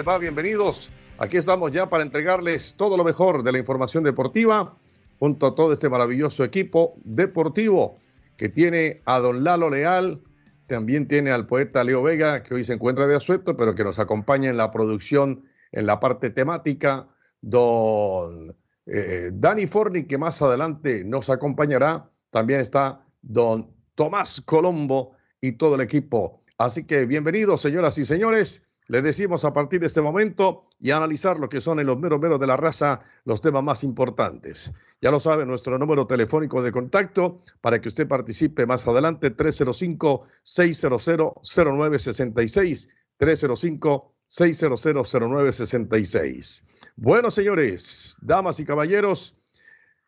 ¿Cómo te va? Bienvenidos. Aquí estamos ya para entregarles todo lo mejor de la información deportiva junto a todo este maravilloso equipo deportivo que tiene a don Lalo Leal, también tiene al poeta Leo Vega, que hoy se encuentra de asueto, pero que nos acompaña en la producción, en la parte temática, don eh, Dani Forni, que más adelante nos acompañará. También está don Tomás Colombo y todo el equipo. Así que bienvenidos, señoras y señores. Les decimos a partir de este momento y analizar lo que son en los meros meros de la raza los temas más importantes. Ya lo sabe, nuestro número telefónico de contacto para que usted participe más adelante, 305-600-0966. 305-600-0966. Bueno, señores, damas y caballeros,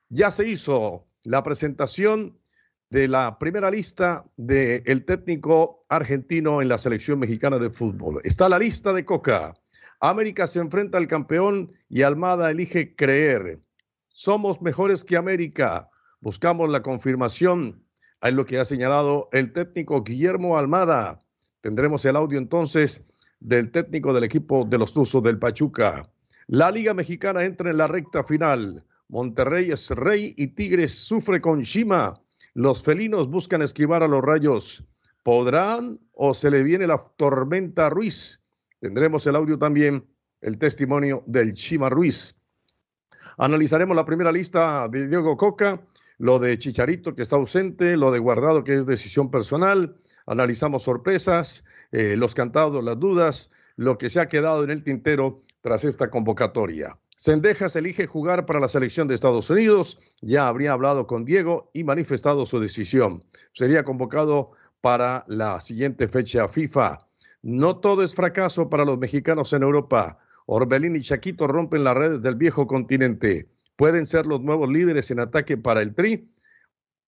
ya se hizo la presentación de la primera lista del técnico argentino en la selección mexicana de fútbol. Está la lista de Coca. América se enfrenta al campeón y Almada elige creer. Somos mejores que América. Buscamos la confirmación en lo que ha señalado el técnico Guillermo Almada. Tendremos el audio entonces del técnico del equipo de los Tuzos del Pachuca. La Liga Mexicana entra en la recta final. Monterrey es rey y Tigres sufre con Shima. Los felinos buscan esquivar a los rayos. ¿Podrán o se le viene la tormenta Ruiz? Tendremos el audio también, el testimonio del Chima Ruiz. Analizaremos la primera lista de Diego Coca, lo de Chicharito que está ausente, lo de Guardado que es decisión personal. Analizamos sorpresas, eh, los cantados, las dudas, lo que se ha quedado en el tintero tras esta convocatoria. Sendejas elige jugar para la selección de Estados Unidos. Ya habría hablado con Diego y manifestado su decisión. Sería convocado para la siguiente fecha FIFA. No todo es fracaso para los mexicanos en Europa. Orbelín y Chaquito rompen las redes del viejo continente. Pueden ser los nuevos líderes en ataque para el Tri.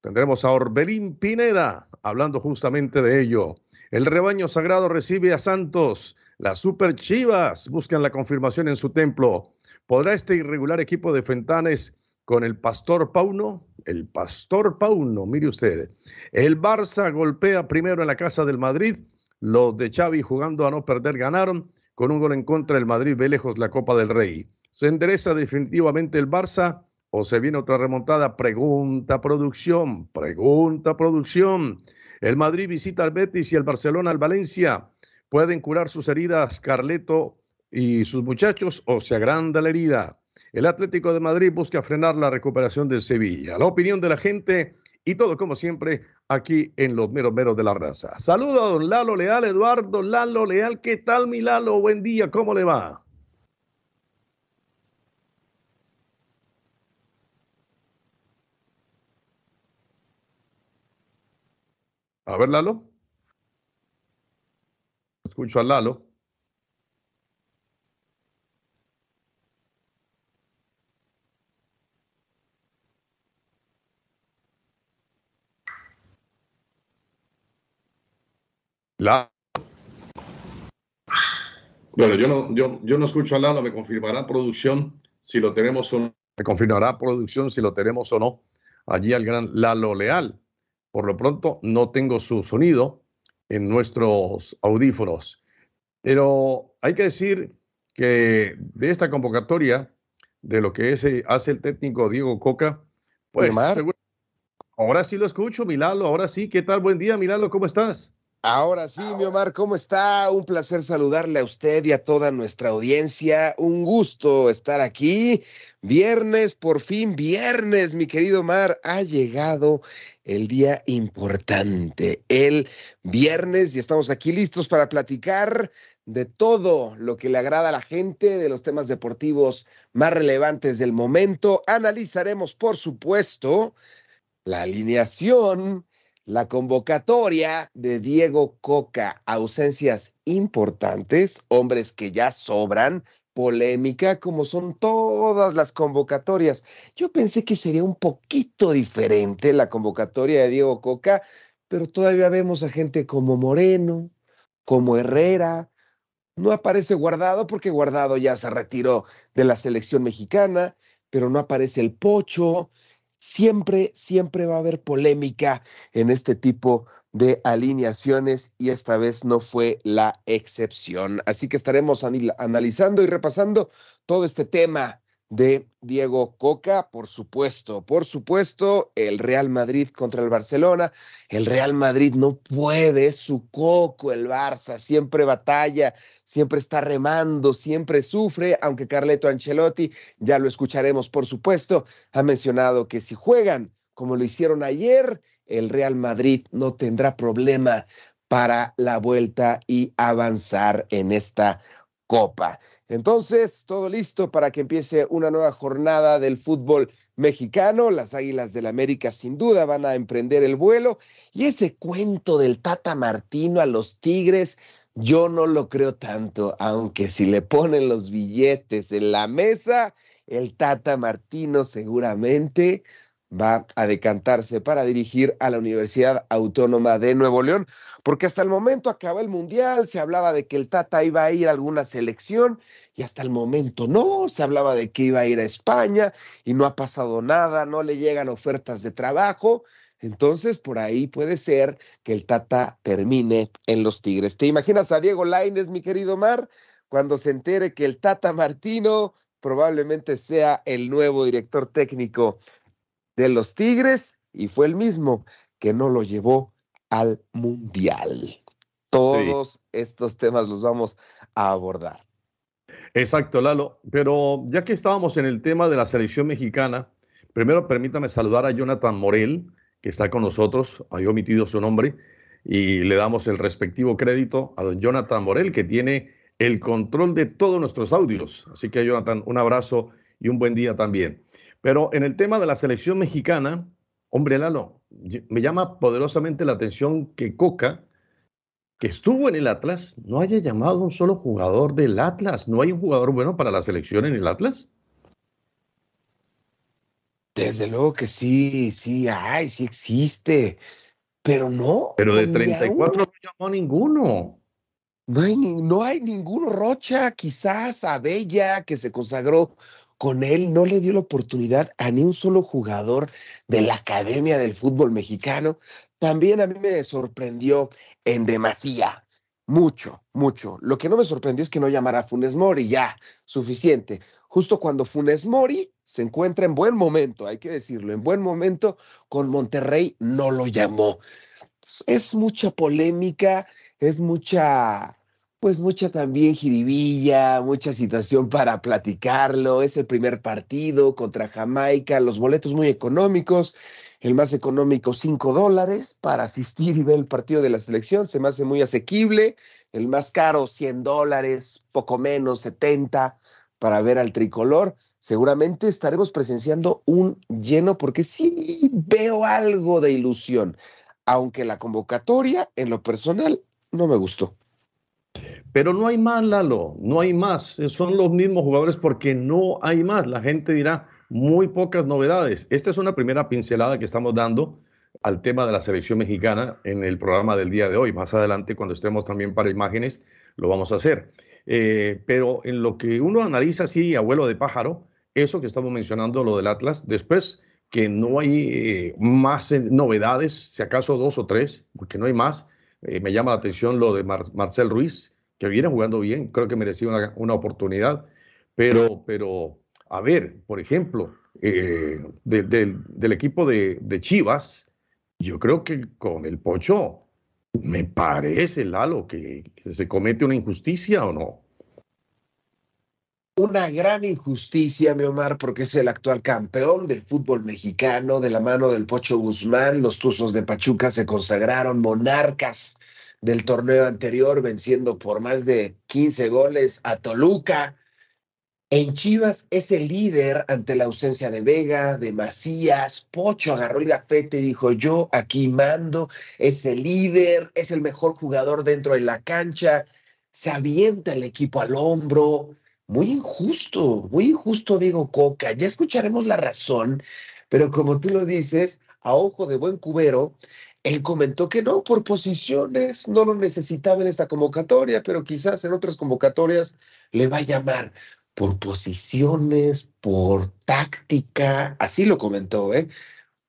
Tendremos a Orbelín Pineda hablando justamente de ello. El rebaño sagrado recibe a Santos. Las Super Chivas buscan la confirmación en su templo. ¿Podrá este irregular equipo de Fentanes con el Pastor Pauno? El Pastor Pauno, mire usted. El Barça golpea primero en la casa del Madrid. Los de Xavi jugando a no perder ganaron. Con un gol en contra, el Madrid ve lejos la Copa del Rey. ¿Se endereza definitivamente el Barça o se viene otra remontada? Pregunta producción, pregunta producción. El Madrid visita al Betis y el Barcelona al Valencia. ¿Pueden curar sus heridas Carleto y sus muchachos o se agranda la herida. El Atlético de Madrid busca frenar la recuperación del Sevilla. La opinión de la gente y todo como siempre aquí en los meros meros de la raza. Saludos a don Lalo Leal, Eduardo Lalo Leal. ¿Qué tal mi Lalo? Buen día, ¿cómo le va? A ver, Lalo. Escucho a Lalo. Bueno, yo no, yo, yo no escucho a Lalo, me confirmará producción si lo tenemos o no. Me confirmará producción si lo tenemos o no. Allí al gran Lalo Leal. Por lo pronto no tengo su sonido en nuestros audífonos. Pero hay que decir que de esta convocatoria de lo que ese hace el técnico Diego Coca, pues ahora sí lo escucho, Milalo, ahora sí, ¿qué tal? Buen día, Milalo, ¿cómo estás? Ahora sí, mi Omar, ¿cómo está? Un placer saludarle a usted y a toda nuestra audiencia. Un gusto estar aquí. Viernes, por fin, viernes, mi querido Omar, ha llegado el día importante, el viernes, y estamos aquí listos para platicar de todo lo que le agrada a la gente, de los temas deportivos más relevantes del momento. Analizaremos, por supuesto, la alineación la convocatoria de Diego Coca, ausencias importantes, hombres que ya sobran, polémica como son todas las convocatorias. Yo pensé que sería un poquito diferente la convocatoria de Diego Coca, pero todavía vemos a gente como Moreno, como Herrera. No aparece Guardado porque Guardado ya se retiró de la selección mexicana, pero no aparece el Pocho, siempre, siempre va a haber polémica en este tipo de alineaciones y esta vez no fue la excepción. Así que estaremos analizando y repasando todo este tema de Diego Coca, por supuesto, por supuesto, el Real Madrid contra el Barcelona. El Real Madrid no puede, su coco, el Barça siempre batalla, siempre está remando, siempre sufre, aunque Carleto Ancelotti, ya lo escucharemos, por supuesto, ha mencionado que si juegan como lo hicieron ayer, el Real Madrid no tendrá problema para la vuelta y avanzar en esta Copa. Entonces, todo listo para que empiece una nueva jornada del fútbol mexicano. Las Águilas del América sin duda van a emprender el vuelo. Y ese cuento del Tata Martino a los Tigres, yo no lo creo tanto, aunque si le ponen los billetes en la mesa, el Tata Martino seguramente va a decantarse para dirigir a la Universidad Autónoma de Nuevo León, porque hasta el momento acaba el Mundial, se hablaba de que el Tata iba a ir a alguna selección y hasta el momento no, se hablaba de que iba a ir a España y no ha pasado nada, no le llegan ofertas de trabajo. Entonces, por ahí puede ser que el Tata termine en los Tigres. ¿Te imaginas a Diego Laines, mi querido Mar, cuando se entere que el Tata Martino probablemente sea el nuevo director técnico de los Tigres y fue el mismo que no lo llevó al Mundial. Todos estos temas los vamos a abordar. Exacto, Lalo. Pero ya que estábamos en el tema de la selección mexicana, primero permítame saludar a Jonathan Morel, que está con nosotros, hay omitido su nombre, y le damos el respectivo crédito a don Jonathan Morel, que tiene el control de todos nuestros audios. Así que, Jonathan, un abrazo y un buen día también. Pero en el tema de la selección mexicana, hombre Lalo, me llama poderosamente la atención que Coca, que estuvo en el Atlas, no haya llamado a un solo jugador del Atlas. ¿No hay un jugador bueno para la selección en el Atlas? Desde luego que sí, sí, ay, sí existe, pero no. Pero de 34 no llamó a ninguno. No hay, no hay ninguno. Rocha, quizás Abella, que se consagró con él no le dio la oportunidad a ni un solo jugador de la Academia del Fútbol Mexicano. También a mí me sorprendió en demasía, mucho, mucho. Lo que no me sorprendió es que no llamara a Funes Mori, ya, suficiente. Justo cuando Funes Mori se encuentra en buen momento, hay que decirlo, en buen momento, con Monterrey no lo llamó. Es mucha polémica, es mucha pues mucha también jiribilla, mucha situación para platicarlo. Es el primer partido contra Jamaica, los boletos muy económicos. El más económico, 5 dólares para asistir y ver el partido de la selección. Se me hace muy asequible. El más caro, 100 dólares, poco menos, 70 para ver al tricolor. Seguramente estaremos presenciando un lleno porque sí veo algo de ilusión, aunque la convocatoria en lo personal no me gustó. Pero no hay más, Lalo, no hay más. Son los mismos jugadores porque no hay más. La gente dirá muy pocas novedades. Esta es una primera pincelada que estamos dando al tema de la selección mexicana en el programa del día de hoy. Más adelante, cuando estemos también para imágenes, lo vamos a hacer. Eh, pero en lo que uno analiza así, abuelo de pájaro, eso que estamos mencionando, lo del Atlas, después que no hay eh, más novedades, si acaso dos o tres, porque no hay más. Eh, me llama la atención lo de Marcel Ruiz, que viene jugando bien, creo que merecía una, oportunidad, pero, pero a ver, por ejemplo, eh, del equipo de, de, Chivas, yo creo que con el Pocho, me parece, Lalo, que se comete una injusticia o no. Una gran injusticia, mi Omar, porque es el actual campeón del fútbol mexicano, de la mano del Pocho Guzmán. Los Tuzos de Pachuca se consagraron monarcas del torneo anterior, venciendo por más de 15 goles a Toluca. En Chivas es el líder ante la ausencia de Vega, de Macías. Pocho agarró el gafete y dijo: Yo aquí mando, es el líder, es el mejor jugador dentro de la cancha. Se avienta el equipo al hombro. Muy injusto, muy injusto, Diego Coca. Ya escucharemos la razón, pero como tú lo dices, a ojo de buen cubero, él comentó que no, por posiciones, no lo necesitaba en esta convocatoria, pero quizás en otras convocatorias le va a llamar por posiciones, por táctica, así lo comentó, ¿eh?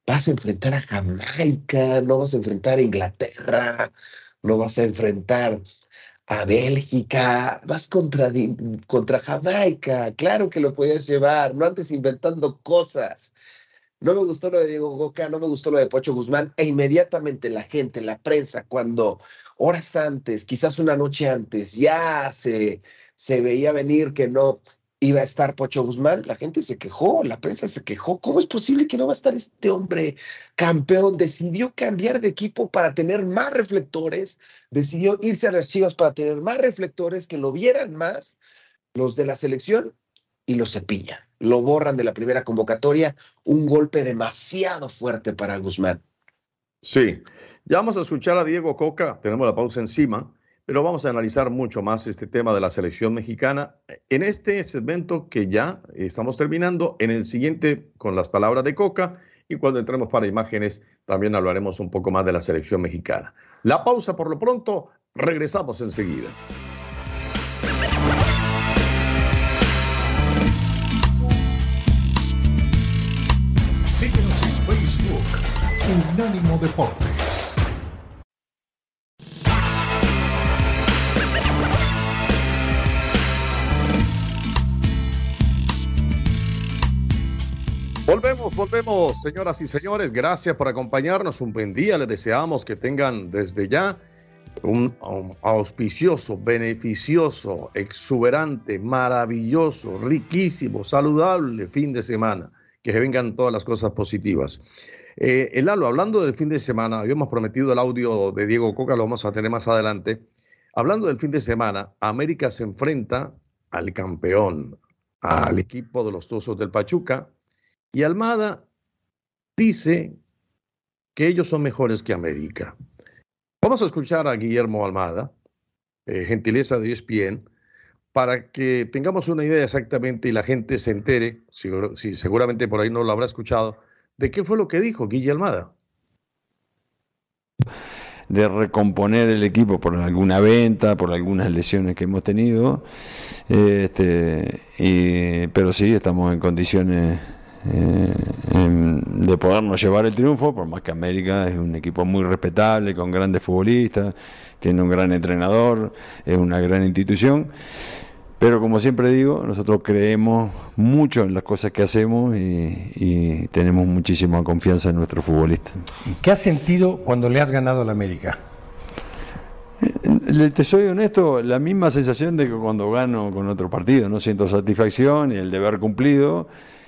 Vas a enfrentar a Jamaica, no vas a enfrentar a Inglaterra, no vas a enfrentar a Bélgica, vas contra, contra Jamaica, claro que lo podías llevar, no antes inventando cosas. No me gustó lo de Diego Goca, no me gustó lo de Pocho Guzmán, e inmediatamente la gente, la prensa, cuando horas antes, quizás una noche antes, ya se, se veía venir que no iba a estar Pocho Guzmán, la gente se quejó, la prensa se quejó. ¿Cómo es posible que no va a estar este hombre campeón? Decidió cambiar de equipo para tener más reflectores, decidió irse a las Chivas para tener más reflectores, que lo vieran más los de la selección y lo cepilla. Lo borran de la primera convocatoria, un golpe demasiado fuerte para Guzmán. Sí, ya vamos a escuchar a Diego Coca, tenemos la pausa encima, pero vamos a analizar mucho más este tema de la selección mexicana en este segmento que ya estamos terminando, en el siguiente con las palabras de Coca y cuando entremos para imágenes también hablaremos un poco más de la selección mexicana. La pausa por lo pronto, regresamos enseguida. Unánimo Deportes. Volvemos, volvemos, señoras y señores. Gracias por acompañarnos. Un buen día. Les deseamos que tengan desde ya un, auspicioso, beneficioso, exuberante, maravilloso, riquísimo, saludable fin de semana. Que se vengan todas las cosas positivas. Eh, el Lalo, hablando del fin de semana, habíamos prometido el audio de Diego Coca, lo vamos a tener más adelante. Hablando del fin de semana, América se enfrenta al campeón, al equipo de los Tuzos del Pachuca, y Almada dice que ellos son mejores que América. Vamos a escuchar a Guillermo Almada, eh, gentileza de ESPN, para que tengamos una idea exactamente y la gente se entere, si seguramente por ahí no lo habrá escuchado, ¿De qué fue lo que dijo Guille Almada? de recomponer el equipo por alguna venta, por algunas lesiones que hemos tenido. Este, pero sí, estamos en condiciones eh, de podernos llevar el triunfo, por más que América es un equipo muy respetable, con grandes futbolistas, tiene un gran entrenador, es una gran institución. Pero como siempre digo, nosotros creemos mucho en las cosas que hacemos y, tenemos muchísima confianza en nuestros futbolistas. ¿Qué has sentido cuando le has ganado a la América? Eh, te soy honesto, la misma sensación de que cuando gano con otro partido, no siento satisfacción y el deber cumplido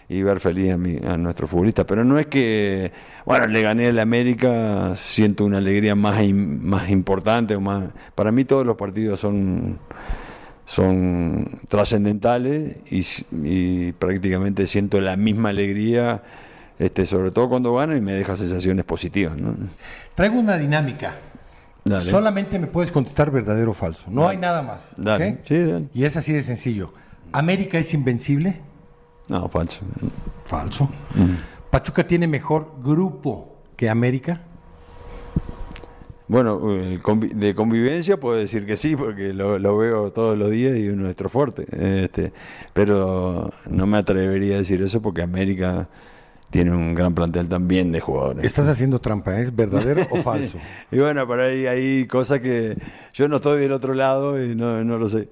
y ver feliz a, mi, a nuestro futbolista. Pero no es que, bueno, le gané a la América, siento una alegría más, más importante o más. Para mí todos los partidos son son trascendentales y, prácticamente siento la misma alegría, este, sobre todo cuando gano y me deja sensaciones positivas. Traigo una dinámica. Solamente me puedes contestar verdadero o falso. No hay nada más. y es así de sencillo. ¿América es invencible? No, falso. Falso. ¿Pachuca tiene mejor grupo que América? Bueno, eh, de convivencia puedo decir que sí, porque lo, veo todos los días y es nuestro fuerte. Este, pero no me atrevería a decir eso porque América tiene un gran plantel también de jugadores. Estás haciendo trampa, ¿es verdadero o falso? y bueno, por ahí hay cosas que yo no estoy del otro lado y no, no lo sé.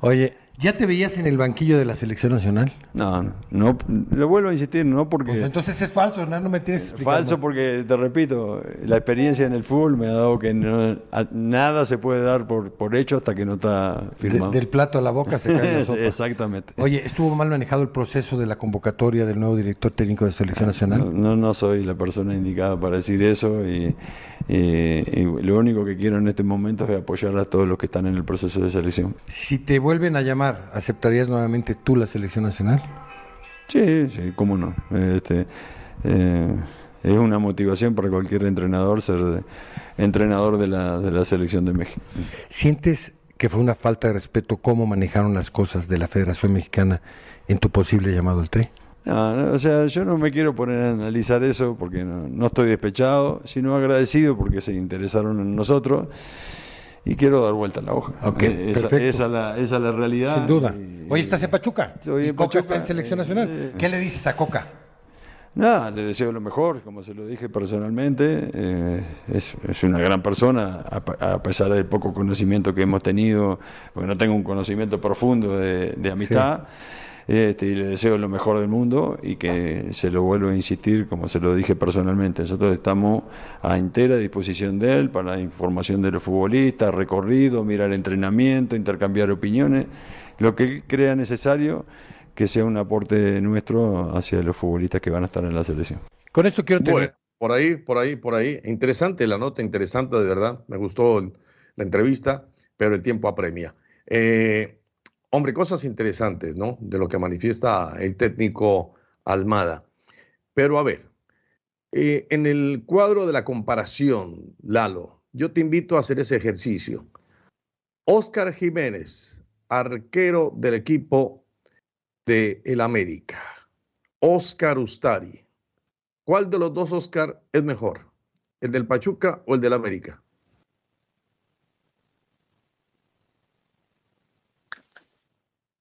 Oye, ¿Ya te veías en el banquillo de la selección nacional? No, no, no lo vuelvo a insistir, no porque... Pues entonces es falso, no, no me tienes Falso porque, te repito, la experiencia en el fútbol me ha dado que nada se puede dar por, por hecho hasta que no está firmado. del plato a la boca se cae la sopa. Exactamente. Oye, ¿estuvo mal manejado el proceso de la convocatoria del nuevo director técnico de selección nacional? No, no, soy la persona indicada para decir eso y, y lo único que quiero en este momento es apoyar a todos los que están en el proceso de selección. Si te vuelven a llamar ¿aceptarías nuevamente tú la selección nacional? Sí, sí, cómo no. Este, eh, es una motivación para cualquier entrenador ser entrenador de la, de la selección de México. ¿Sientes que fue una falta de respeto cómo manejaron las cosas de la Federación Mexicana en tu posible llamado al TRE? No, o sea, yo no me quiero poner a analizar eso porque no, no estoy despechado, sino agradecido porque se interesaron en nosotros y quiero dar vuelta a la hoja. Okay, esa, esa, la, esa, es la realidad. Sin duda. Hoy estás en Pachuca. Hoy en Coca está en selección nacional. Eh, ¿Qué le dices a Coca? Nada, le deseo lo mejor, como se lo dije personalmente. Eh, es, es, una gran persona, a, pesar del poco conocimiento que hemos tenido, porque no tengo un conocimiento profundo de, de amistad. Este, y le deseo lo mejor del mundo y que se lo vuelvo a insistir, como se lo dije personalmente. Nosotros estamos a entera disposición de él para la información de los futbolistas, recorrido, mirar entrenamiento, intercambiar opiniones, lo que él crea necesario que sea un aporte nuestro hacia los futbolistas que van a estar en la selección. Con eso quiero tener... por ahí, por ahí, por ahí. Interesante la nota, interesante de verdad. Me gustó la entrevista, pero el tiempo apremia. Eh, Hombre, cosas interesantes, ¿no? De lo que manifiesta el técnico Almada. Pero a ver, eh, en el cuadro de la comparación, Lalo, yo te invito a hacer ese ejercicio. Oscar Jiménez, arquero del equipo de el América. Oscar Ustari. ¿Cuál de los dos Oscar es mejor? ¿El del Pachuca o el del América?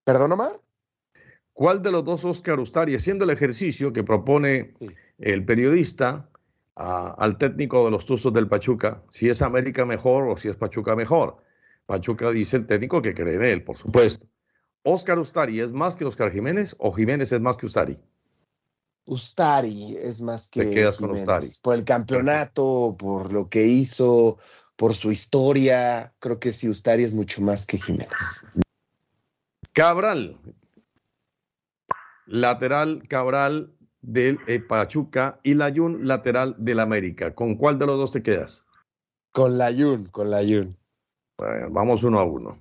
¿Perdón, Omar? ¿Cuál de los dos Oscar Ustari, haciendo el ejercicio que propone el periodista al técnico de los Tuzos del Pachuca, si es América mejor o si es Pachuca mejor? Pachuca dice el técnico que cree en él, por supuesto. ¿Oscar Ustari es más que Oscar Jiménez o Jiménez es más que Ustari? Ustari es más que. Te quedas con Ustari. Por el campeonato, por lo que hizo, por su historia. Creo que sí, Ustari es mucho más que Jiménez. Cabral, lateral Cabral del eh, Pachuca y Layun, lateral del América. ¿Con cuál de los dos te quedas? Con Layun, con Layun. Bueno, vamos uno a uno.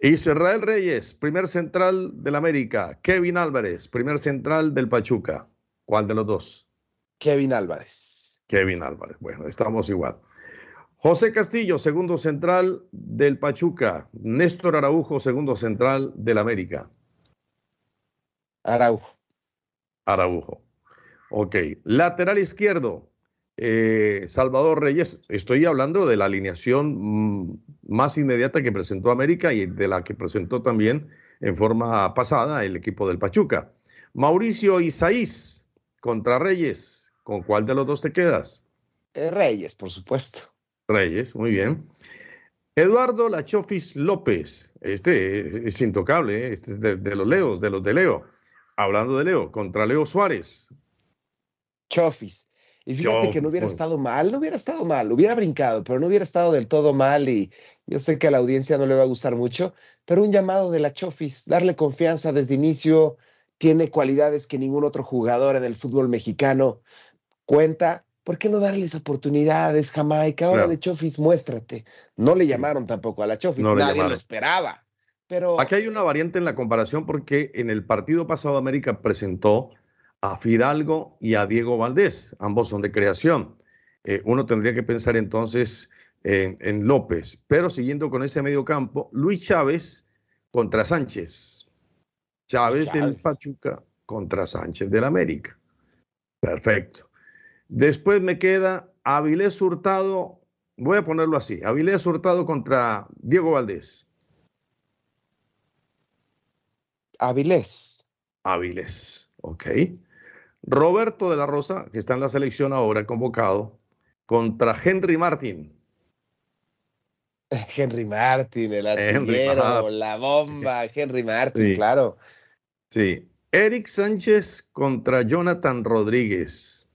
Israel Reyes, primer central del América. Kevin Álvarez, primer central del Pachuca. ¿Cuál de los dos? Kevin Álvarez. Kevin Álvarez. Bueno, estamos igual. José Castillo, segundo central del Pachuca. Néstor Araujo, segundo central del América. Araujo. Araujo. Ok. Lateral izquierdo, eh, Salvador Reyes. Estoy hablando de la alineación mm, más inmediata que presentó América y de la que presentó también en forma pasada el equipo del Pachuca. Mauricio Isaís contra Reyes. ¿Con cuál de los dos te quedas? Eh, Reyes, por supuesto. Reyes, muy bien. Eduardo Lachofis López, este es, intocable, ¿eh? este es de, los Leos, de los de Leo. Hablando de Leo, contra Leo Suárez. Chofis. Y fíjate que no hubiera estado mal, no hubiera estado mal, hubiera brincado, pero no hubiera estado del todo mal y yo sé que a la audiencia no le va a gustar mucho, pero un llamado de la Chofis, darle confianza desde inicio, tiene cualidades que ningún otro jugador en el fútbol mexicano cuenta ¿por qué no darles oportunidades, Jamaica? Ahora de Chofis, muéstrate. No le llamaron tampoco a la Chofis, nadie lo esperaba. Pero... Aquí hay una variante en la comparación porque en el partido pasado América presentó a Fidalgo y a Diego Valdés, ambos son de creación. Eh, uno tendría que pensar entonces en, López, pero siguiendo con ese medio campo, Luis Chávez contra Sánchez. Chávez, Chávez. del Pachuca contra Sánchez del América. Perfecto. Después me queda Avilés Hurtado, voy a ponerlo así, Avilés Hurtado contra Diego Valdés. Avilés. Avilés, ok. Roberto de la Rosa, que está en la selección ahora, convocado, contra Henry Martín. Henry Martin, el artillero, la bomba, Henry Martin, claro. Sí. Eric Sánchez contra Jonathan Rodríguez.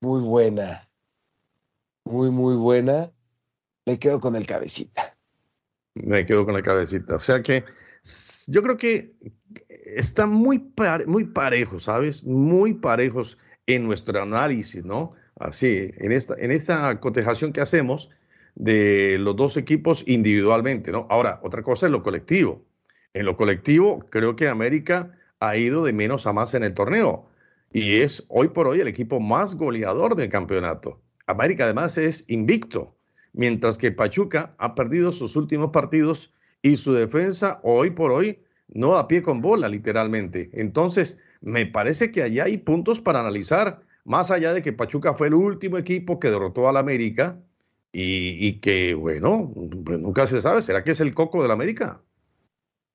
Muy buena. Muy, muy buena. Me quedo con el cabecita. Me quedo con el cabecita. O sea que yo creo que están muy, muy parejos, ¿sabes? Muy parejos en nuestro análisis, ¿no? Así, en esta, en esta cotejación que hacemos de los dos equipos individualmente, ¿no? Ahora, otra cosa es lo colectivo. En lo colectivo, creo que América ha ido de menos a más en el torneo y es hoy por hoy el equipo más goleador del campeonato. América además es invicto, mientras que Pachuca ha perdido sus últimos partidos y su defensa hoy por hoy no a pie con bola, literalmente. Entonces, me parece que allá hay puntos para analizar, más allá de que Pachuca fue el último equipo que derrotó al América y, y que, bueno, pues nunca se sabe, ¿será que es el coco del América?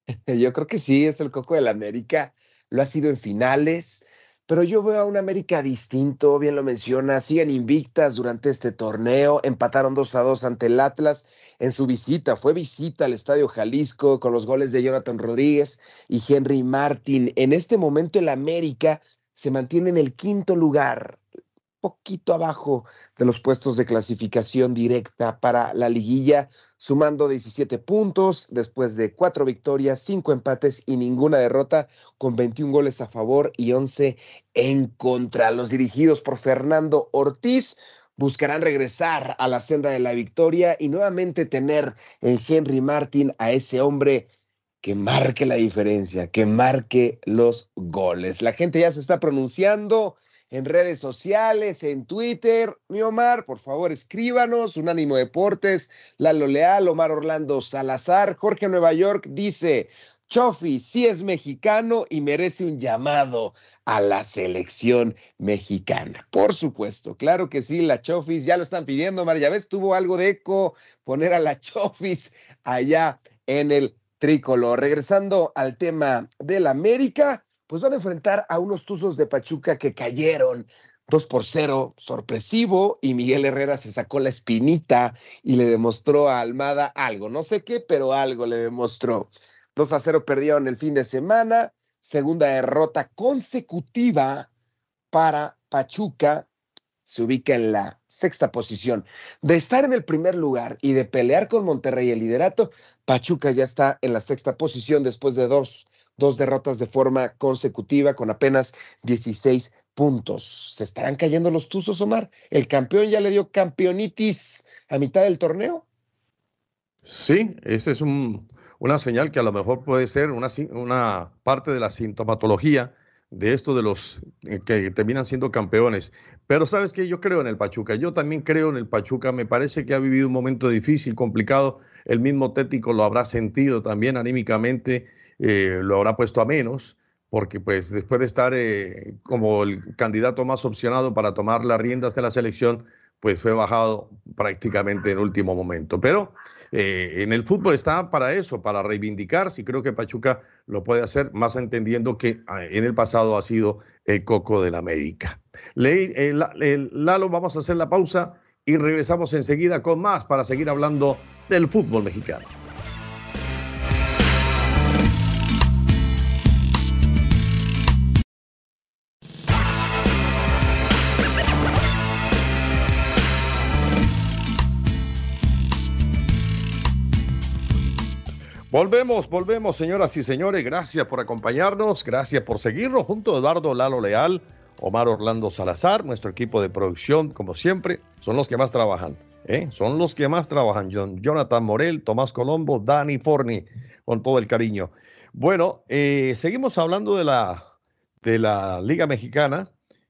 Yo creo que sí, es el coco del América. Lo ha sido en finales, pero yo veo a un América distinto, bien lo menciona, siguen invictas durante este torneo, empataron 2 a 2 ante el Atlas en su visita, fue visita al Estadio Jalisco con los goles de Jonathan Rodríguez y Henry Martin. En este momento el América se mantiene en el quinto lugar, poquito abajo de los puestos de clasificación directa para la liguilla, sumando 17 puntos después de cuatro victorias, cinco empates y ninguna derrota, con 21 goles a favor y 11 en contra. Los dirigidos por Fernando Ortiz buscarán regresar a la senda de la victoria y nuevamente tener en Henry Martin a ese hombre que marque la diferencia, que marque los goles. La gente ya se está pronunciando en redes sociales, en Twitter. Mi Omar, por favor, escríbanos. Unánimo Deportes, Lalo Leal, Omar Orlando Salazar, Jorge Nueva York dice. Chofi sí es mexicano y merece un llamado a la selección mexicana. Por supuesto, claro que sí, la Chofis ya lo están pidiendo, Omar. Ya ves, tuvo algo de eco poner a la Chofis allá en el tricolor. Regresando al tema del América, pues van a enfrentar a unos Tuzos de Pachuca que cayeron 2 por 0, sorpresivo, y Miguel Herrera se sacó la espinita y le demostró a Almada algo, no sé qué, pero algo le demostró. 2 a 0 perdieron el fin de semana, segunda derrota consecutiva para Pachuca, se ubica en la sexta posición. De estar en el primer lugar y de pelear con Monterrey el liderato, Pachuca ya está en la sexta posición después de dos dos derrotas de forma consecutiva con apenas 16 puntos. ¿Se estarán cayendo los Tuzos, Omar? ¿El campeón ya le dio campeonitis a mitad del torneo? Sí, esa es una señal que a lo mejor puede ser una, una parte de la sintomatología de esto de los eh, que terminan siendo campeones. Pero sabes que yo creo en el Pachuca, yo también creo en el Pachuca, me parece que ha vivido un momento difícil, complicado, el mismo técnico lo habrá sentido también anímicamente eh, lo habrá puesto a menos, porque pues después de estar eh, como el candidato más opcionado para tomar las riendas de la selección, pues fue bajado prácticamente en último momento. Pero eh, en el fútbol está para eso, para reivindicarse, y creo que Pachuca lo puede hacer, más entendiendo que ah, en el pasado ha sido el coco del América. Lalo, vamos a hacer la pausa y regresamos enseguida con más para seguir hablando del fútbol mexicano. Volvemos, volvemos, señoras y señores. Gracias por acompañarnos, gracias por seguirnos junto a Eduardo Lalo Leal, Omar Orlando Salazar, nuestro equipo de producción, como siempre, son los que más trabajan. ¿eh? Son los que más trabajan. Jonathan Morel, Tomás Colombo, Dani Forni, con todo el cariño. Bueno, eh, seguimos hablando de la, de la Liga Mexicana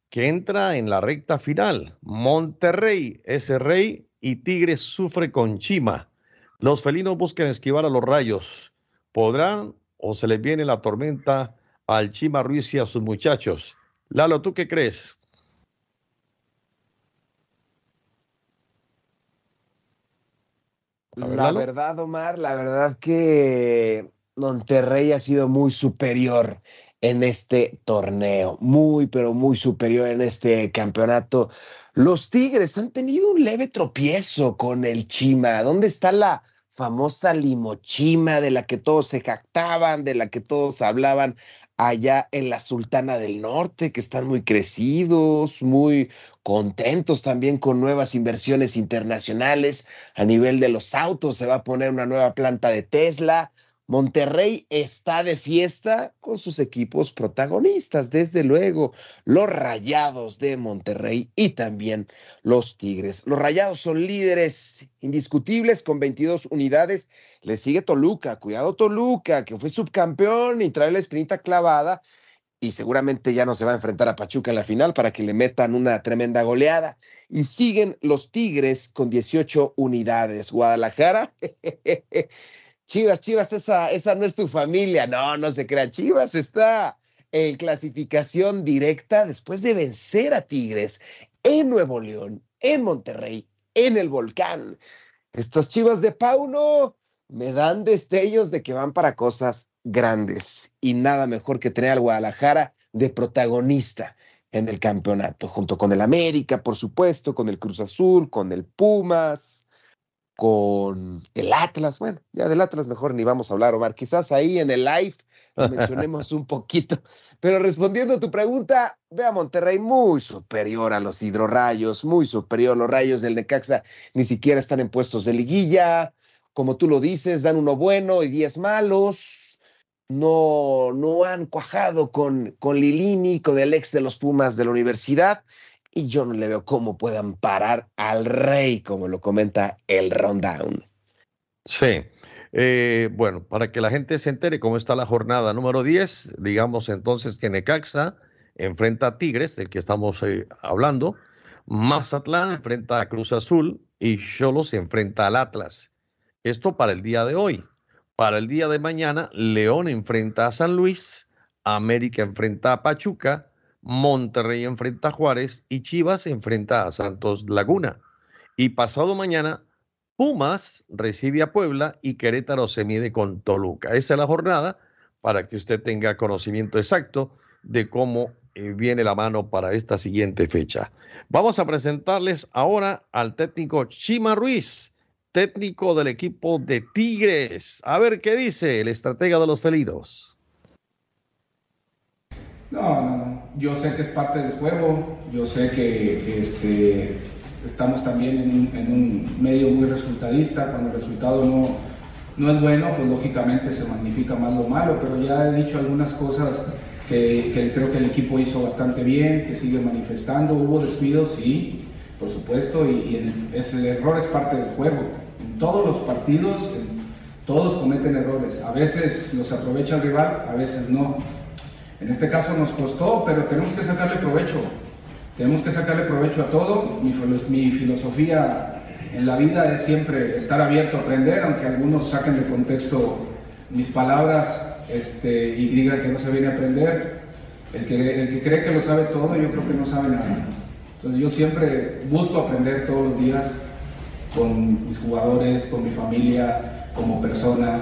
que entra en la recta final. Monterrey es rey y Tigres sufre con Chima. Los felinos buscan esquivar a los rayos. ¿Podrán o se les viene la tormenta al Chima Ruiz y a sus muchachos? Lalo, ¿tú qué crees? La verdad, Omar, la verdad que Monterrey ha sido muy superior en este torneo, muy, pero muy superior en este campeonato. Los Tigres han tenido un leve tropiezo con el Chima. ¿Dónde está la famosa limochima de la que todos se jactaban, de la que todos hablaban allá en la Sultana del Norte, que están muy crecidos, muy contentos también con nuevas inversiones internacionales a nivel de los autos. Se va a poner una nueva planta de Tesla. Monterrey está de fiesta con sus equipos protagonistas, desde luego, los Rayados de Monterrey y también los Tigres. Los Rayados son líderes indiscutibles con 22 unidades. Le sigue Toluca, cuidado Toluca, que fue subcampeón y trae la espinita clavada y seguramente ya no se va a enfrentar a Pachuca en la final para que le metan una tremenda goleada. Y siguen los Tigres con 18 unidades. Guadalajara. Chivas, Chivas, esa, esa no es tu familia. No, no se crea. Chivas está en clasificación directa después de vencer a Tigres en Nuevo León, en Monterrey, en el Volcán. Estas Chivas de Pauno me dan destellos de que van para cosas grandes y nada mejor que tener al Guadalajara de protagonista en el campeonato, junto con el América, por supuesto, con el Cruz Azul, con el Pumas, con el Atlas. Bueno, ya del Atlas mejor ni vamos a hablar, Omar. Quizás ahí en el live mencionemos un poquito. Pero respondiendo a tu pregunta, ve a Monterrey muy superior a los hidrorrayos, muy superior. Los rayos del Necaxa ni siquiera están en puestos de liguilla. Como tú lo dices, dan uno bueno y diez malos. No, no han cuajado con, con Lilini, con el ex de los Pumas de la universidad y yo no le veo cómo puedan parar al rey, como lo comenta el rundown. Sí. Eh, bueno, para que la gente se entere cómo está la jornada número 10, digamos entonces que Necaxa enfrenta a Tigres, del que estamos eh, hablando, Mazatlán enfrenta a Cruz Azul y Cholos enfrenta al Atlas. Esto para el día de hoy. Para el día de mañana, León enfrenta a San Luis, América enfrenta a Pachuca, Monterrey enfrenta a Juárez y Chivas enfrenta a Santos Laguna. Y pasado mañana, Pumas recibe a Puebla y Querétaro se mide con Toluca. Esa es la jornada para que usted tenga conocimiento exacto de cómo eh, viene la mano para esta siguiente fecha. Vamos a presentarles ahora al técnico Chima Ruiz, técnico del equipo de Tigres. A ver qué dice el estratega de los felinos. No, no, Yo sé que es parte del juego. Yo sé que este, estamos también en un, medio muy resultadista. Cuando el resultado no, no es bueno, pues lógicamente se magnifica más lo malo. Pero ya he dicho algunas cosas que, creo que el equipo hizo bastante bien, que sigue manifestando. Hubo descuidos, sí, por supuesto, y, el, error es parte del juego. En todos los partidos, todos cometen errores. A veces los aprovecha el rival, a veces no. En este caso nos costó, pero tenemos que sacarle provecho. Tenemos que sacarle provecho a todo. Mi, filosofía en la vida es siempre estar abierto a aprender, aunque algunos saquen de contexto mis palabras este, y digan que no se viene a aprender. El que, el que cree que lo sabe todo, yo creo que no sabe nada. Entonces yo siempre busco aprender todos los días con mis jugadores, con mi familia, como persona.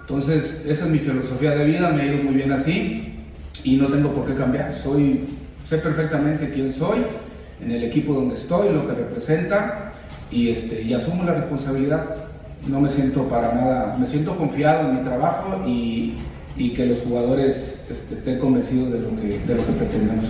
Entonces esa es mi filosofía de vida, me ha ido muy bien así y no tengo por qué cambiar. Soy, sé perfectamente quién soy, en el equipo donde estoy, lo que representa y, este, y asumo la responsabilidad. No me siento para nada, me siento confiado en mi trabajo y, y que los jugadores este, estén convencidos de lo que, de lo que pretendemos.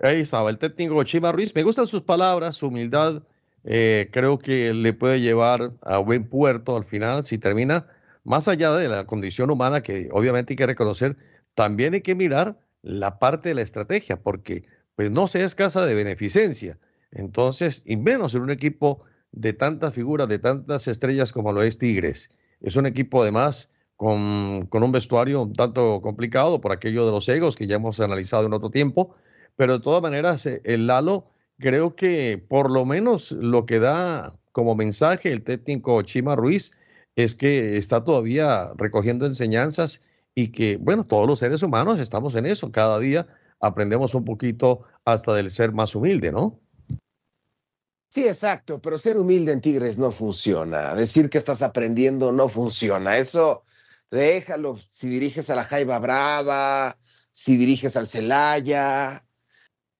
Ahí estaba el técnico Chima Ruiz. Me gustan sus palabras, su humildad. Eh, creo que le puede llevar a buen puerto al final si termina más allá de la condición humana que obviamente hay que reconocer, también hay que mirar la parte de la estrategia, porque pues no se es casa de beneficencia. Entonces, y menos en un equipo de tantas figuras, de tantas estrellas como lo es Tigres. Es un equipo además con, con, un vestuario un tanto complicado por aquello de los egos que ya hemos analizado en otro tiempo, pero de todas maneras eh, el Lalo creo que por lo menos lo que da como mensaje el técnico Chima Ruiz es que está todavía recogiendo enseñanzas y que, bueno, todos los seres humanos estamos en eso. Cada día aprendemos un poquito hasta del ser más humilde, ¿no? Sí, exacto, pero ser humilde en Tigres no funciona. Decir que estás aprendiendo no funciona. Eso déjalo si diriges a la Jaiba Brava, si diriges al Celaya.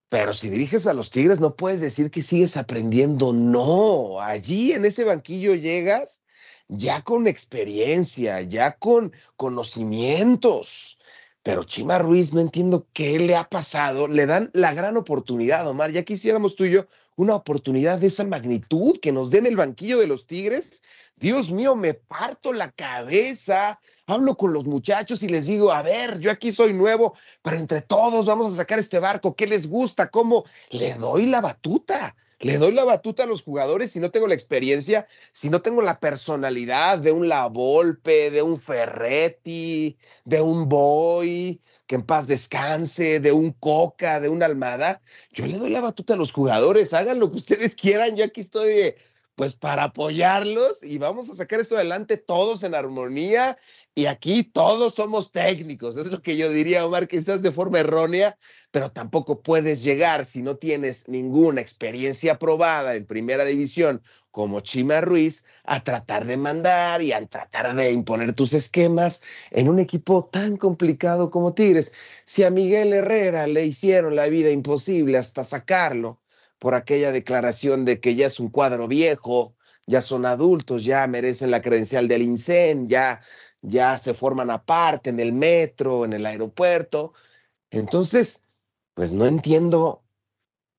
Pero si diriges a los Tigres, no puedes decir que sigues aprendiendo. No, allí en ese banquillo llegas ya con experiencia, ya con conocimientos. Pero Chima Ruiz, no entiendo qué le ha pasado. Le dan la gran oportunidad, Omar. Ya quisiéramos tú y yo una oportunidad de esa magnitud que nos den el banquillo de los Tigres. Dios mío, me parto la cabeza hablo con los muchachos y les digo, a ver, yo aquí soy nuevo, pero entre todos vamos a sacar este barco, ¿qué les gusta? ¿Cómo? Le doy la batuta. Le doy la batuta a los jugadores si no tengo la experiencia, si no tengo la personalidad de un La Volpe, de un Ferretti, de un Boy, que en paz descanse, de un Coca, de una Almada. Yo le doy la batuta a los jugadores, hagan lo que ustedes quieran, yo aquí estoy de, pues para apoyarlos y vamos a sacar esto adelante todos en armonía y aquí todos somos técnicos. Es lo que yo diría, Omar, quizás de forma errónea, pero tampoco puedes llegar si no tienes ninguna experiencia probada en primera división como Chima Ruiz a tratar de mandar y a tratar de imponer tus esquemas en un equipo tan complicado como Tigres. Si a Miguel Herrera le hicieron la vida imposible hasta sacarlo, por aquella declaración de que ya es un cuadro viejo, ya son adultos, ya merecen la credencial del INSEN, ya, ya se forman aparte en el metro, en el aeropuerto. Entonces, pues no entiendo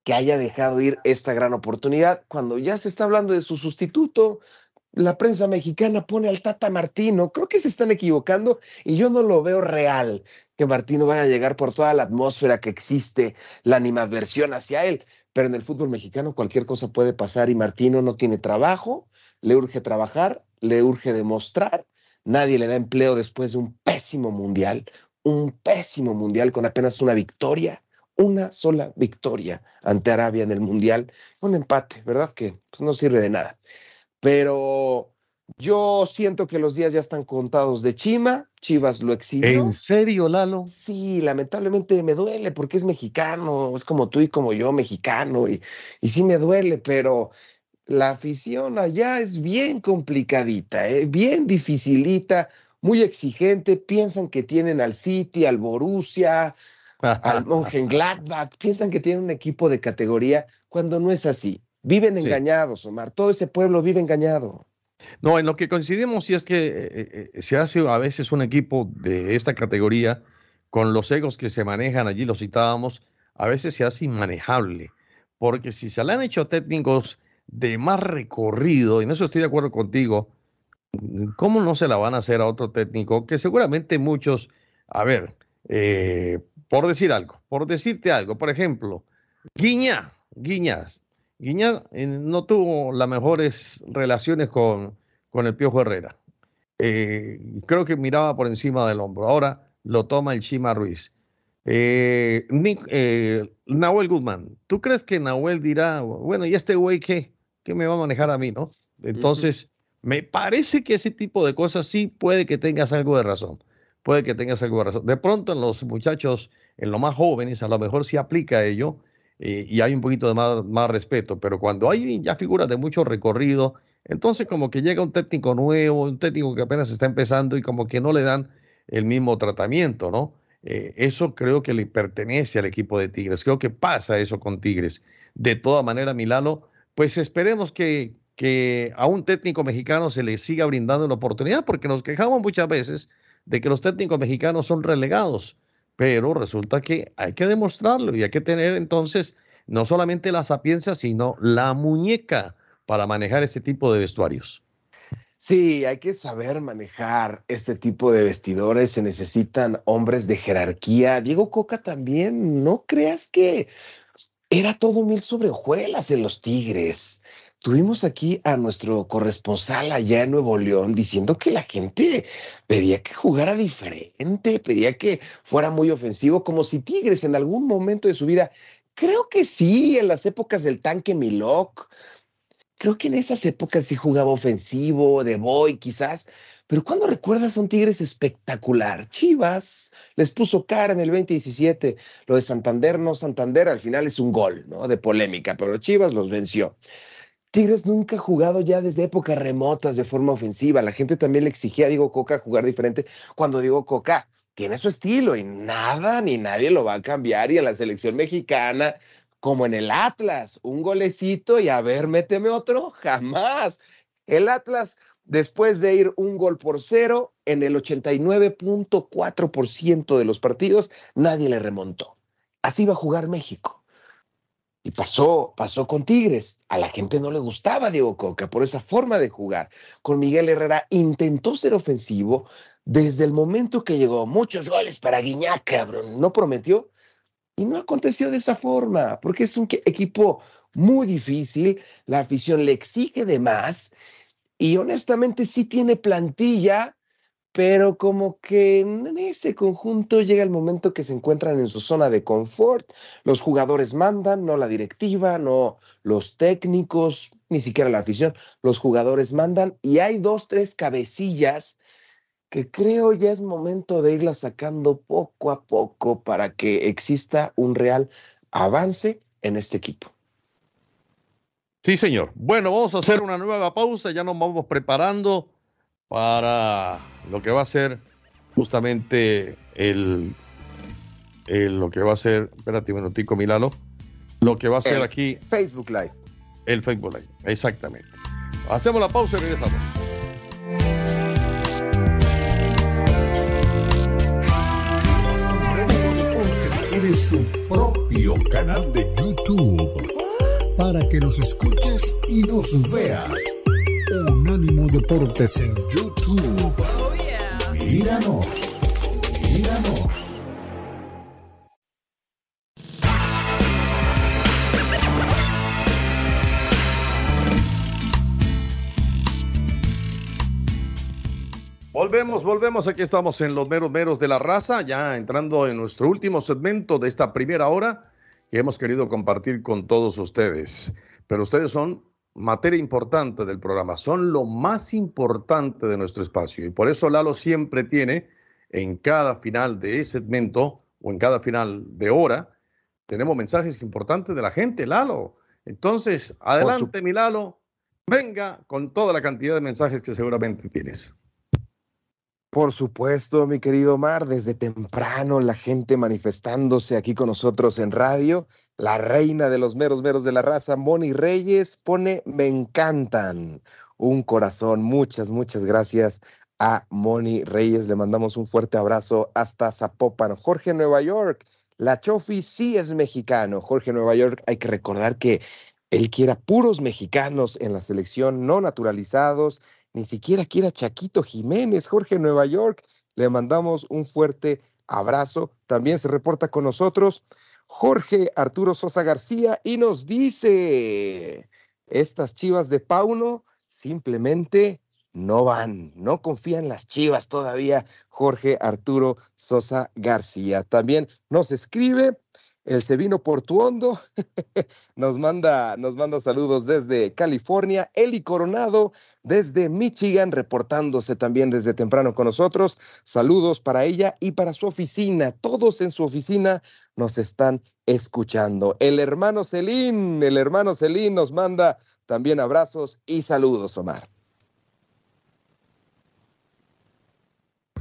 que haya dejado ir esta gran oportunidad cuando ya se está hablando de su sustituto. La prensa mexicana pone al Tata Martino. Creo que se están equivocando y yo no lo veo real que Martino vaya a llegar por toda la atmósfera que existe, la animadversión hacia él pero en el fútbol mexicano cualquier cosa puede pasar y Martino no tiene trabajo, le urge trabajar, le urge demostrar, nadie le da empleo después de un pésimo mundial, un pésimo mundial con apenas una victoria, una sola victoria ante Arabia en el mundial, un empate, ¿verdad? Que pues, no sirve de nada. Pero yo siento que los días ya están contados de Chima. Chivas lo exhibió. ¿En serio, Lalo? Sí, lamentablemente me duele porque es mexicano, es como tú y como yo, mexicano, y, y sí me duele, pero la afición allá es bien complicadita, ¿eh? bien dificilita, muy exigente. Piensan que tienen al City, al Borussia, al Mönchengladbach, piensan que tienen un equipo de categoría cuando no es así. Viven engañados, Omar. Todo ese pueblo vive engañado. No, en lo que coincidimos sí es que eh, eh, se hace a veces un equipo de esta categoría con los egos que se manejan allí, lo citábamos, a veces se hace inmanejable, porque si se le han hecho técnicos de más recorrido, y en eso estoy de acuerdo contigo, ¿cómo no se la van a hacer a otro técnico? Que seguramente muchos, a ver, eh, por decir algo, por decirte algo, por ejemplo, Guiña, Guiñas, Guiñar eh, no tuvo las mejores relaciones con, con el Piojo Herrera. Eh, creo que miraba por encima del hombro. Ahora lo toma el Chima Ruiz. Eh, Nahuel Guzmán, ¿tú crees que Nahuel dirá, bueno, ¿y este güey qué? ¿Qué me va a manejar a mí, no? Entonces, me parece que ese tipo de cosas sí puede que tengas algo de razón. Puede que tengas algo de razón. De pronto en los muchachos, en los más jóvenes, a lo mejor sí aplica ello eh, y hay un poquito de más, más, respeto, pero cuando hay ya figuras de mucho recorrido, entonces como que llega un técnico nuevo, un técnico que apenas está empezando y como que no le dan el mismo tratamiento, ¿no? Eh, eso creo que le pertenece al equipo de Tigres, creo que pasa eso con Tigres. De toda manera, Milano, pues esperemos que, que a un técnico mexicano se le siga brindando la oportunidad, porque nos quejamos muchas veces de que los técnicos mexicanos son relegados pero resulta que hay que demostrarlo y hay que tener entonces no solamente la sapiencia, sino la muñeca para manejar este tipo de vestuarios. Sí, hay que saber manejar este tipo de vestidores, se necesitan hombres de jerarquía. Diego Coca también, no creas que era todo mil sobre hojuelas en los Tigres. Tuvimos aquí a nuestro corresponsal allá en Nuevo León diciendo que la gente pedía que jugara diferente, pedía que fuera muy ofensivo, como si Tigres en algún momento de su vida, creo que sí, en las épocas del tanque Milok, creo que en esas épocas sí jugaba ofensivo, de boy quizás, pero cuando recuerdas a un Tigres espectacular, Chivas les puso cara en el 2017, lo de Santander no Santander, al final es un gol, ¿no? De polémica, pero Chivas los venció. Tigres nunca ha jugado ya desde épocas remotas de forma ofensiva. La gente también le exigía a Diego Coca jugar diferente cuando Diego Coca tiene su estilo y nada ni nadie lo va a cambiar. Y en la selección mexicana, como en el Atlas, un golecito y a ver, méteme otro, jamás. El Atlas, después de ir un gol por cero, en el 89.4% de los partidos, nadie le remontó. Así va a jugar México. Y pasó, pasó con Tigres. A la gente no le gustaba Diego Coca por esa forma de jugar. Con Miguel Herrera intentó ser ofensivo desde el momento que llegó. Muchos goles para Guiñac, cabrón. No prometió. Y no aconteció de esa forma, porque es un equipo muy difícil. La afición le exige de más. Y honestamente sí tiene plantilla pero como que en ese conjunto llega el momento que se encuentran en su zona de confort, los jugadores mandan, no la directiva, no los técnicos, ni siquiera la afición, los jugadores mandan y hay dos, tres cabecillas que creo ya es momento de irlas sacando poco a poco para que exista un real avance en este equipo. Sí, señor. Bueno, vamos a hacer una nueva pausa, ya nos vamos preparando para lo que va a ser justamente el, lo que va a ser, espérate un minutico Milano, lo que va a ser aquí. Facebook Live. El Facebook Live, exactamente. Hacemos la pausa y regresamos. Tiene su propio canal de YouTube para que nos escuches y nos veas. Unánimo Deportes en YouTube. Oh, Míranos, míranos. Volvemos, volvemos. Aquí estamos en los meros meros de la raza, ya entrando en nuestro último segmento de esta primera hora que hemos querido compartir con todos ustedes. Pero ustedes son materia importante del programa, son lo más importante de nuestro espacio. Y por eso Lalo siempre tiene en cada final de segmento o en cada final de hora, tenemos mensajes importantes de la gente, Lalo. Entonces, adelante, mi Lalo, venga con toda la cantidad de mensajes que seguramente tienes. Por supuesto, mi querido Omar, desde temprano la gente manifestándose aquí con nosotros en radio. La reina de los meros meros de la raza, Moni Reyes, pone me encantan. Un corazón. Muchas, muchas gracias a Moni Reyes. Le mandamos un fuerte abrazo hasta Zapopan. Jorge Nueva York, la Chofi sí es mexicano. Jorge Nueva York, hay que recordar que él quiera puros mexicanos en la selección, no naturalizados ni siquiera quiera Chaquito Jiménez, Jorge Nueva York. Le mandamos un fuerte abrazo. También se reporta con nosotros Jorge Arturo Sosa García y nos dice, estas chivas de Pauno simplemente no van, no confían las chivas todavía, Jorge Arturo Sosa García. También nos escribe el Sevino Portuondo nos manda, nos manda saludos desde California. Eli Coronado desde Michigan, reportándose también desde temprano con nosotros. Saludos para ella y para su oficina. Todos en su oficina nos están escuchando. El hermano Celín, el hermano Celín nos manda también abrazos y saludos, Omar.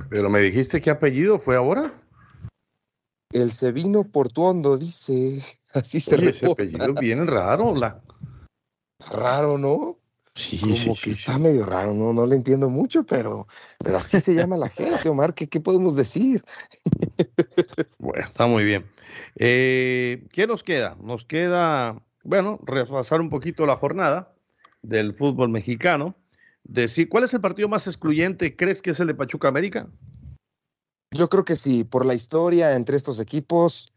Pero me dijiste qué apellido fue ahora. El Sevino Portuondo dice, así se Oye, Ese apellido bien raro, la. Raro, ¿no? Sí, Como que está medio raro, ¿no? No le entiendo mucho, pero, pero así se llama la gente, Omar. ¿Qué, qué podemos decir? bueno, está muy bien. Eh, ¿Qué nos queda? Nos queda, bueno, repasar un poquito la jornada del fútbol mexicano. Decir, ¿cuál es el partido más excluyente? ¿Crees que es el de Pachuca América? Yo creo que sí, por la historia entre estos equipos,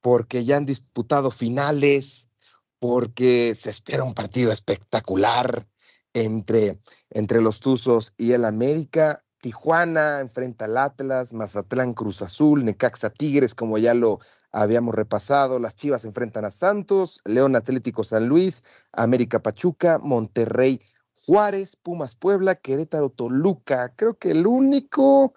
porque ya han disputado finales, porque se espera un partido espectacular entre, entre los Tuzos y el América. Tijuana enfrenta al Atlas, Mazatlán Cruz Azul, Necaxa Tigres, como ya lo habíamos repasado. Las Chivas enfrentan a Santos, León Atlético San Luis, América Pachuca, Monterrey Juárez, Pumas Puebla, Querétaro Toluca. Creo que el único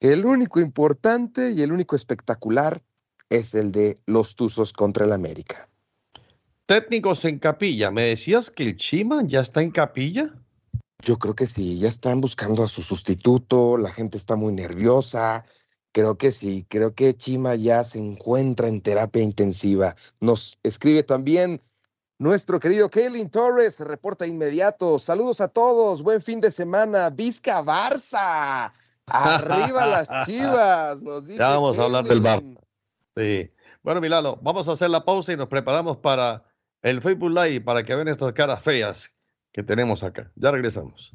el único importante y el único espectacular es el de los Tuzos contra el América. Técnicos en capilla. ¿Me decías que el Chima ya está en capilla? Yo creo que sí, ya están buscando a su sustituto, la gente está muy nerviosa, Creo que sí, creo que Chima ya se encuentra en terapia intensiva. Nos escribe también nuestro querido Kaylin Torres, reporta inmediato. Saludos a todos, buen fin de semana. Vizca Barça, arriba las chivas, nos dice. Ya vamos a hablar del Barça. Sí. Bueno, Milano, vamos a hacer la pausa y nos preparamos para el Facebook Live para que vean estas caras feas que tenemos acá. Ya regresamos.